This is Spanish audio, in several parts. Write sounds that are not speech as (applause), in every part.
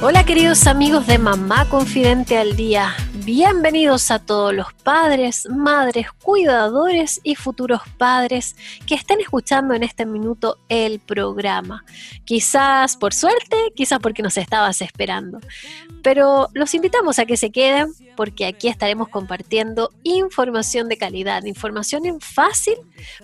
Hola queridos amigos de Mamá Confidente al Día, bienvenidos a todos los padres, madres, cuidadores y futuros padres que estén escuchando en este minuto el programa. Quizás por suerte, quizás porque nos estabas esperando, pero los invitamos a que se queden porque aquí estaremos compartiendo información de calidad, información fácil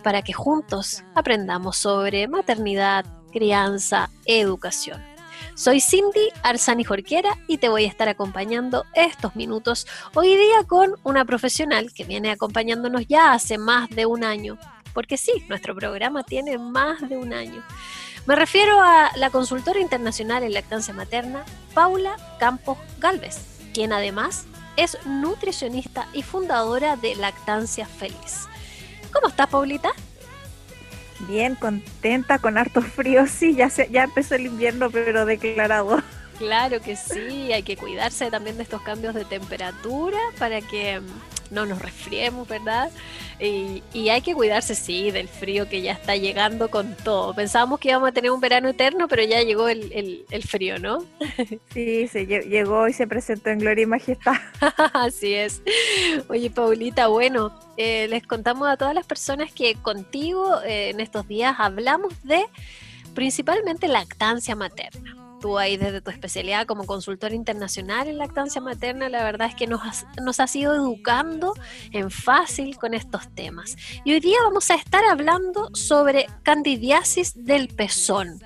para que juntos aprendamos sobre maternidad, crianza, educación. Soy Cindy Arzani Jorquera y te voy a estar acompañando estos minutos hoy día con una profesional que viene acompañándonos ya hace más de un año. Porque sí, nuestro programa tiene más de un año. Me refiero a la consultora internacional en lactancia materna, Paula Campos Galvez, quien además es nutricionista y fundadora de Lactancia Feliz. ¿Cómo estás, Paulita? Bien, contenta, con harto frío, (laughs) sí, ya, se, ya empezó el invierno, pero declarado. Claro que sí, hay que cuidarse también de estos cambios de temperatura para que mm, no nos resfriemos, ¿verdad? Y, hay que cuidarse, sí, del frío que ya está llegando con todo. Pensábamos que íbamos a tener un verano eterno, pero ya llegó el, frío, ¿no? (laughs) Sí, se llegó y se presentó en gloria y majestad. (laughs) Así es. Oye, Paulita, bueno, eh, les contamos a todas las personas que contigo eh, en estos días hablamos de principalmente lactancia materna tú ahí desde tu especialidad como consultor internacional en lactancia materna, la verdad es que nos has, nos has ido educando en fácil con estos temas. Y hoy día vamos a estar hablando sobre candidiasis del pezón.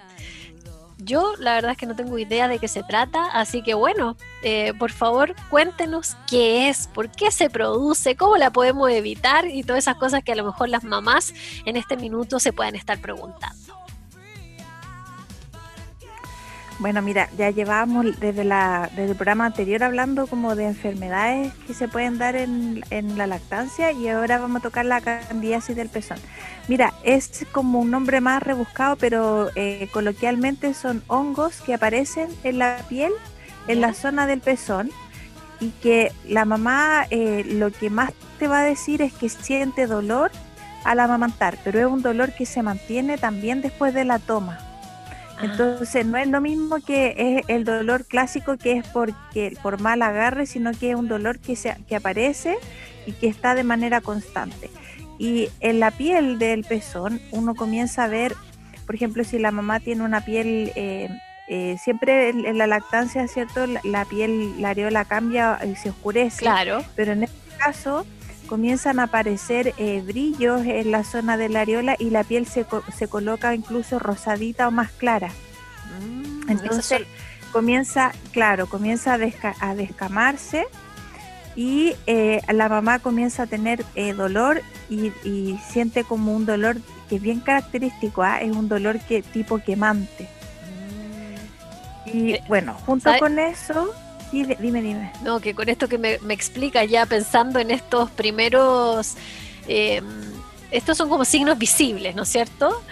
Yo la verdad es que no tengo idea de qué se trata, así que bueno, eh, por favor cuéntenos qué es, por qué se produce, cómo la podemos evitar y todas esas cosas que a lo mejor las mamás en este minuto se puedan estar preguntando. Bueno, mira, ya llevábamos desde, la, desde el programa anterior hablando como de enfermedades que se pueden dar en, la lactancia y ahora vamos a tocar la candidiasis del pezón. Mira, es como un nombre más rebuscado, pero eh, coloquialmente son hongos que aparecen en la piel, en la zona del pezón y que la mamá eh, lo que más te va a decir es que siente dolor al amamantar, pero es un dolor que se mantiene también después de la toma. Entonces no es lo mismo que es el dolor clásico que es porque por mal agarre, sino que es un dolor que, se, que aparece y que está de manera constante. Y en la piel del pezón uno comienza a ver, por ejemplo, si la mamá tiene una piel, eh, eh, siempre en, la lactancia, ¿cierto? La, piel, la areola cambia y se oscurece. Claro. Pero en este caso comienzan a aparecer eh, brillos en la zona de la areola y la piel se, se coloca incluso rosadita o más clara. Mm, Entonces comienza, claro, comienza a, descamarse y eh, la mamá comienza a tener eh, dolor y, siente como un dolor que es bien característico, ¿ah? es un dolor que tipo quemante. Mm. Y bueno, junto con eso Dime, dime, No, que con esto que me, me explica ya pensando en estos primeros, em, estos son como signos visibles, ¿no es cierto?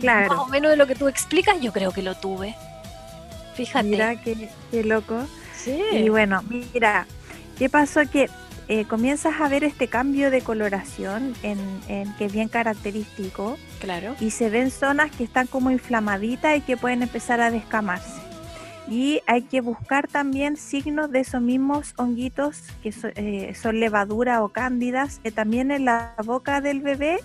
Claro. Más o menos de lo que tú explicas, yo creo que lo tuve. Fíjate. Mira, qué, loco. Sí. Y bueno, mira, ¿qué pasó? Que eh, comienzas a ver este cambio de coloración en, en, que es bien característico. Claro. Y se ven zonas que están como inflamaditas y que pueden empezar a descamarse y hay que buscar también signos de esos mismos honguitos que eh, son levadura o cándidas, que también en la boca del bebé,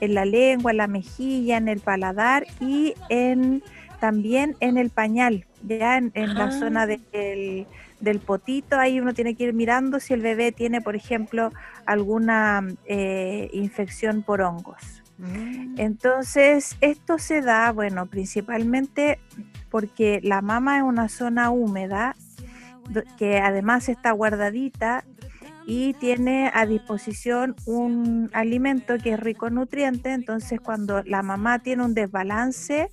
en la lengua, en la mejilla, en el paladar y en también en el pañal, ya en, la ah. zona del, del, potito, ahí uno tiene que ir mirando si el bebé tiene, por ejemplo, alguna eh, infección por hongos. Mm. Entonces, esto se da, bueno, principalmente porque la mama es una zona húmeda que además está guardadita y tiene a disposición un alimento que es rico en nutrientes, entonces cuando la mamá tiene un desbalance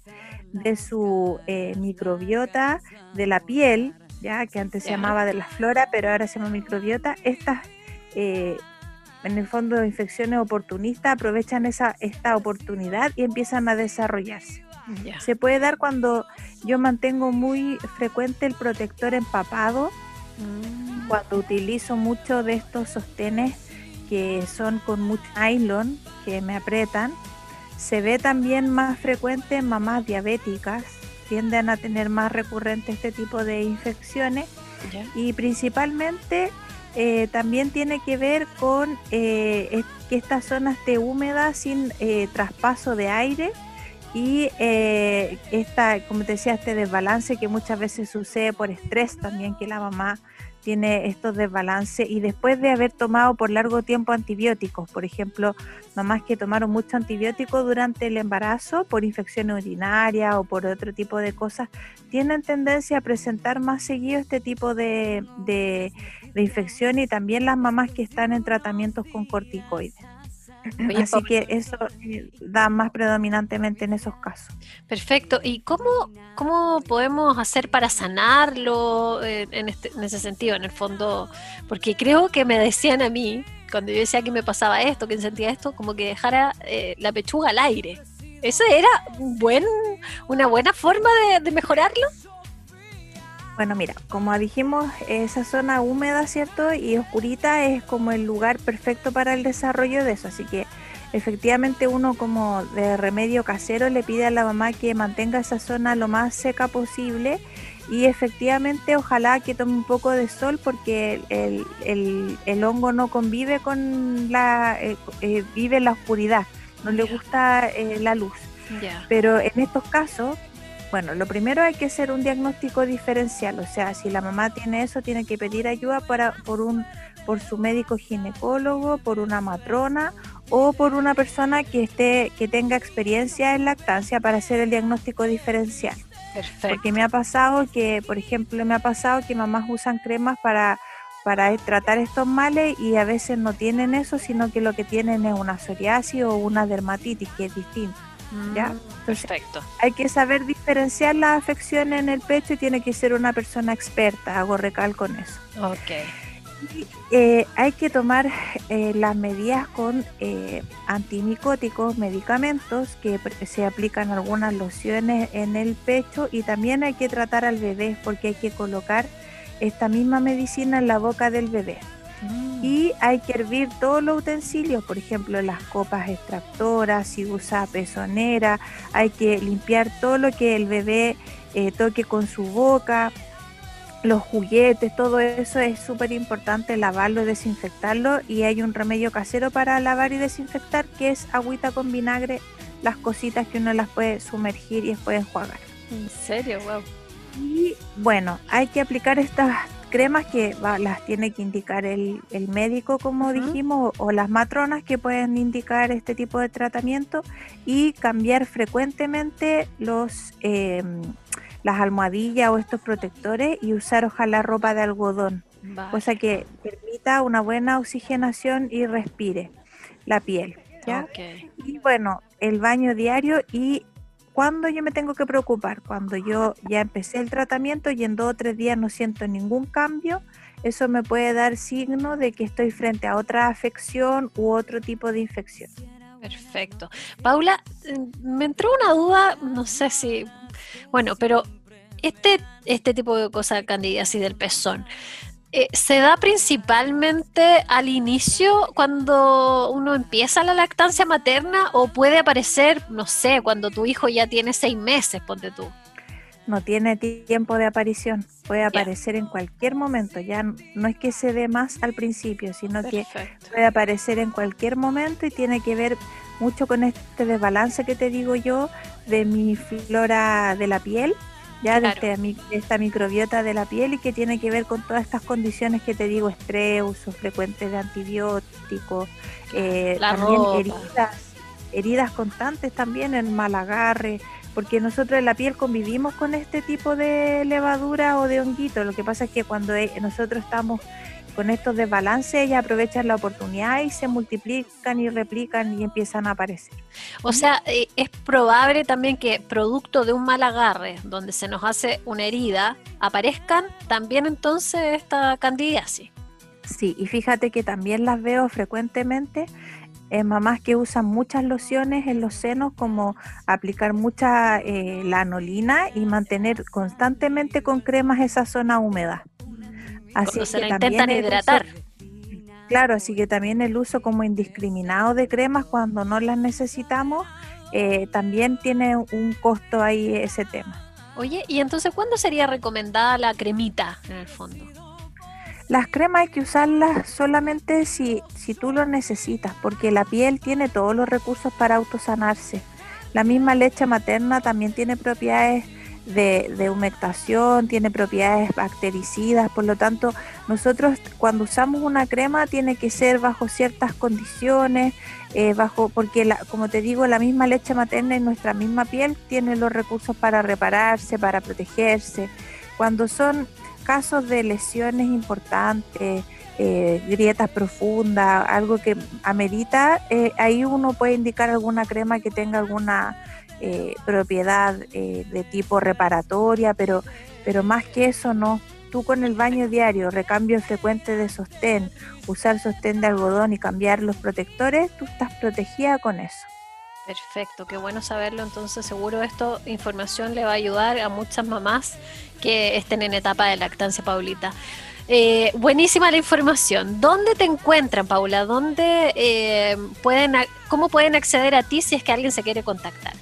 de su eh, microbiota de la piel, ya que antes se llamaba de la flora, pero ahora se llama microbiota. Estas, eh, en el fondo, infecciones oportunistas aprovechan esa, esta oportunidad y empiezan a desarrollarse. Se puede dar cuando yo mantengo muy frecuente el protector empapado, mm. cuando utilizo mucho de estos sostenes que son con mucho nylon, que me apretan. Se ve también más frecuente en mamás diabéticas, tienden a tener más recurrente este tipo de infecciones y principalmente eh, también tiene que ver con eh, que esta zona esté húmeda sin eh, traspaso de aire y esta, como te decía, este desbalance que muchas veces sucede por estrés también que la mamá tiene estos desbalances y después de haber tomado por largo tiempo antibióticos, por ejemplo, mamás que tomaron mucho antibiótico durante el embarazo por infecciones urinarias o por otro tipo de cosas, tienen tendencia a presentar más seguido este tipo de, de, de infección y también las mamás que están en tratamientos con corticoides. Así que eso eh, da más predominantemente en esos casos. Perfecto. ¿Y cómo, cómo podemos hacer para sanarlo eh, en, este, en ese sentido, en el fondo? Porque creo que me decían a mí, cuando yo decía que me pasaba esto, que sentía esto, como que dejara eh, la pechuga al aire. ¿Eso era buen, una buena forma de mejorarlo? Bueno, mira, como dijimos, esa zona húmeda, ¿cierto? Y oscurita es como el lugar perfecto para el desarrollo de eso. Así que efectivamente uno como de remedio casero le pide a la mamá que mantenga esa zona lo más seca posible y efectivamente ojalá que tome un poco de sol porque el, hongo no convive con la, eh, eh, vive en la oscuridad, no le gusta eh, la luz. Pero en estos casos bueno, lo primero hay que hacer un diagnóstico diferencial, o sea, si la mamá tiene eso, tiene que pedir ayuda para, por, un, por su médico ginecólogo, por una matrona o por una persona que, esté, que tenga experiencia en lactancia para hacer el diagnóstico diferencial. Perfecto. Porque me ha pasado que, por ejemplo, me ha pasado que mamás usan cremas para para tratar estos males y a veces no tienen eso, sino que lo que tienen es una psoriasis o una dermatitis, que es distinto. ¿Ya? Mm, perfecto. Hay que saber diferenciar las afecciones en el pecho y tiene que ser una persona experta, hago recal con eso. Ok. Eh, hay que tomar eh, las medidas con eh, antimicóticos, medicamentos que se aplican algunas lociones en el pecho y también hay que tratar al bebé porque hay que colocar esta misma medicina en la boca del bebé. Y hay que hervir todos los utensilios, por ejemplo, las copas extractoras, si usa pezonera, hay que limpiar todo lo que el bebé eh, toque con su boca, los juguetes, todo eso es súper importante lavarlo, desinfectarlo y hay un remedio casero para lavar y desinfectar que es agüita con vinagre, las cositas que uno las puede sumergir y después enjuagar. ¿En serio? Wow. Y bueno, hay que aplicar estas cremas que las tiene que indicar el, médico, como dijimos, o, las matronas que pueden indicar este tipo de tratamiento y cambiar frecuentemente los em, las almohadillas o estos protectores y usar ojalá ropa de algodón, cosa que permita una buena oxigenación y respire la piel. ¿ya? Y bueno, el baño diario y ¿Cuándo yo me tengo que preocupar? Cuando yo ya empecé el tratamiento y en dos o tres días no siento ningún cambio, eso me puede dar signo de que estoy frente a otra afección u otro tipo de infección. Perfecto. Paula, me entró una duda, no sé si, bueno, pero este, este tipo de cosas, candidiasis del pezón, eh, ¿Se da principalmente al inicio cuando uno empieza la lactancia materna o puede aparecer, no sé, cuando tu hijo ya tiene seis meses, ponte tú? No tiene tiempo de aparición, puede aparecer en cualquier momento, ya no es que se dé más al principio, sino que puede aparecer en cualquier momento y tiene que ver mucho con este desbalance que te digo yo de mi flora de la piel ya de, este esta microbiota de la piel y que tiene que ver con todas estas condiciones que te digo, estrés, uso frecuente de antibióticos, eh, también heridas, heridas constantes también, en mal agarre, porque nosotros en la piel convivimos con este tipo de levadura o de honguito. Lo que pasa es que cuando e, nosotros estamos con estos desbalances, ellas aprovechan la oportunidad y se multiplican y replican y empiezan a aparecer. O sea, eh, es probable también que producto de un mal agarre, donde se nos hace una herida, aparezcan también entonces esta candidiasis. Sí, y fíjate que también las veo frecuentemente en mamás que usan muchas lociones en los senos, como aplicar mucha eh, lanolina y mantener constantemente con cremas esa zona húmeda. Así que se la intentan hidratar. claro, así que también el uso como indiscriminado de cremas cuando no las necesitamos, eh, también tiene un costo ahí ese tema. Oye, ¿y entonces cuándo sería recomendada la cremita en el fondo? Las cremas hay que usarlas solamente si, si tú lo necesitas, porque la piel tiene todos los recursos para autosanarse. La misma leche materna también tiene propiedades de, humectación, tiene propiedades bactericidas, por lo tanto nosotros cuando usamos una crema tiene que ser bajo ciertas condiciones, eh, bajo porque la, como te digo la misma leche materna en nuestra misma piel tiene los recursos para repararse, para protegerse. Cuando son casos de lesiones importantes, eh, grietas profundas, algo que amerita, eh, ahí uno puede indicar alguna crema que tenga alguna eh, propiedad eh, de tipo reparatoria, pero, pero más que eso no. Tú con el baño diario, recambio frecuente de sostén, usar sostén de algodón y cambiar los protectores, tú estás protegida con eso. Perfecto, qué bueno saberlo. Entonces, seguro esto información le va a ayudar a muchas mamás que estén en etapa de lactancia, Paulita. Eh, buenísima la información. ¿Dónde te encuentran, Paula? ¿Dónde pueden, cómo pueden acceder a ti si es que alguien se quiere contactar?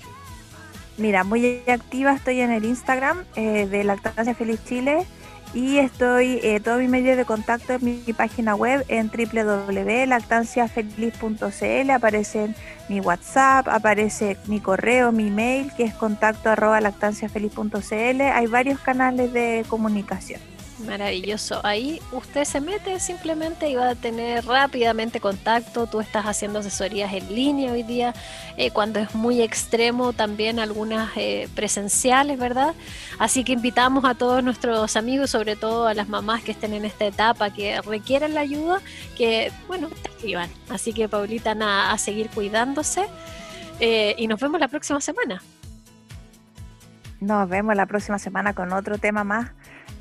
Mira, muy activa estoy en el Instagram eh, de Lactancia Feliz Chile y estoy, eh, todo mi medio de contacto en mi, página web en www.lactanciafeliz.cl, aparece mi WhatsApp, aparece mi correo, mi mail que es contacto arroba lactanciafeliz.cl, hay varios canales de comunicación. Maravilloso. Ahí usted se mete simplemente y va a tener rápidamente contacto. Tú estás haciendo asesorías en línea hoy día, eh, cuando es muy extremo, también algunas eh, presenciales, ¿verdad? Así que invitamos a todos nuestros amigos, sobre todo a las mamás que estén en esta etapa, que requieren la ayuda, que, bueno, te escriban. Así que, Paulita, nada, a seguir cuidándose eh, y nos vemos la próxima semana. Nos vemos la próxima semana con otro tema más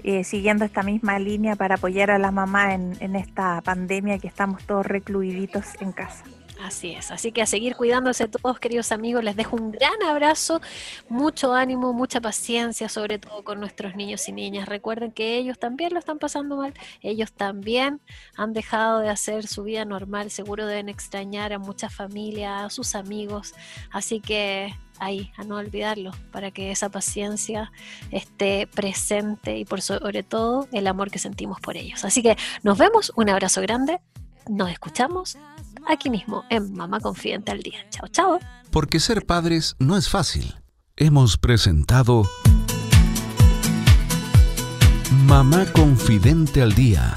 eh, siguiendo esta misma línea para apoyar a la mamá en, en esta pandemia que estamos todos recluiditos en casa. Así es, así que a seguir cuidándose todos, queridos amigos, les dejo un gran abrazo, mucho ánimo, mucha paciencia, sobre todo con nuestros niños y niñas. Recuerden que ellos también lo están pasando mal, ellos también han dejado de hacer su vida normal, seguro deben extrañar a muchas familias, a sus amigos, así que ahí, a no olvidarlo, para que esa paciencia esté presente y por sobre todo el amor que sentimos por ellos. Así que nos vemos, un abrazo grande, nos escuchamos aquí mismo en Mamá Confidente al Día. Chao, chao. Porque ser padres no es fácil. Hemos presentado Mamá Confidente al Día,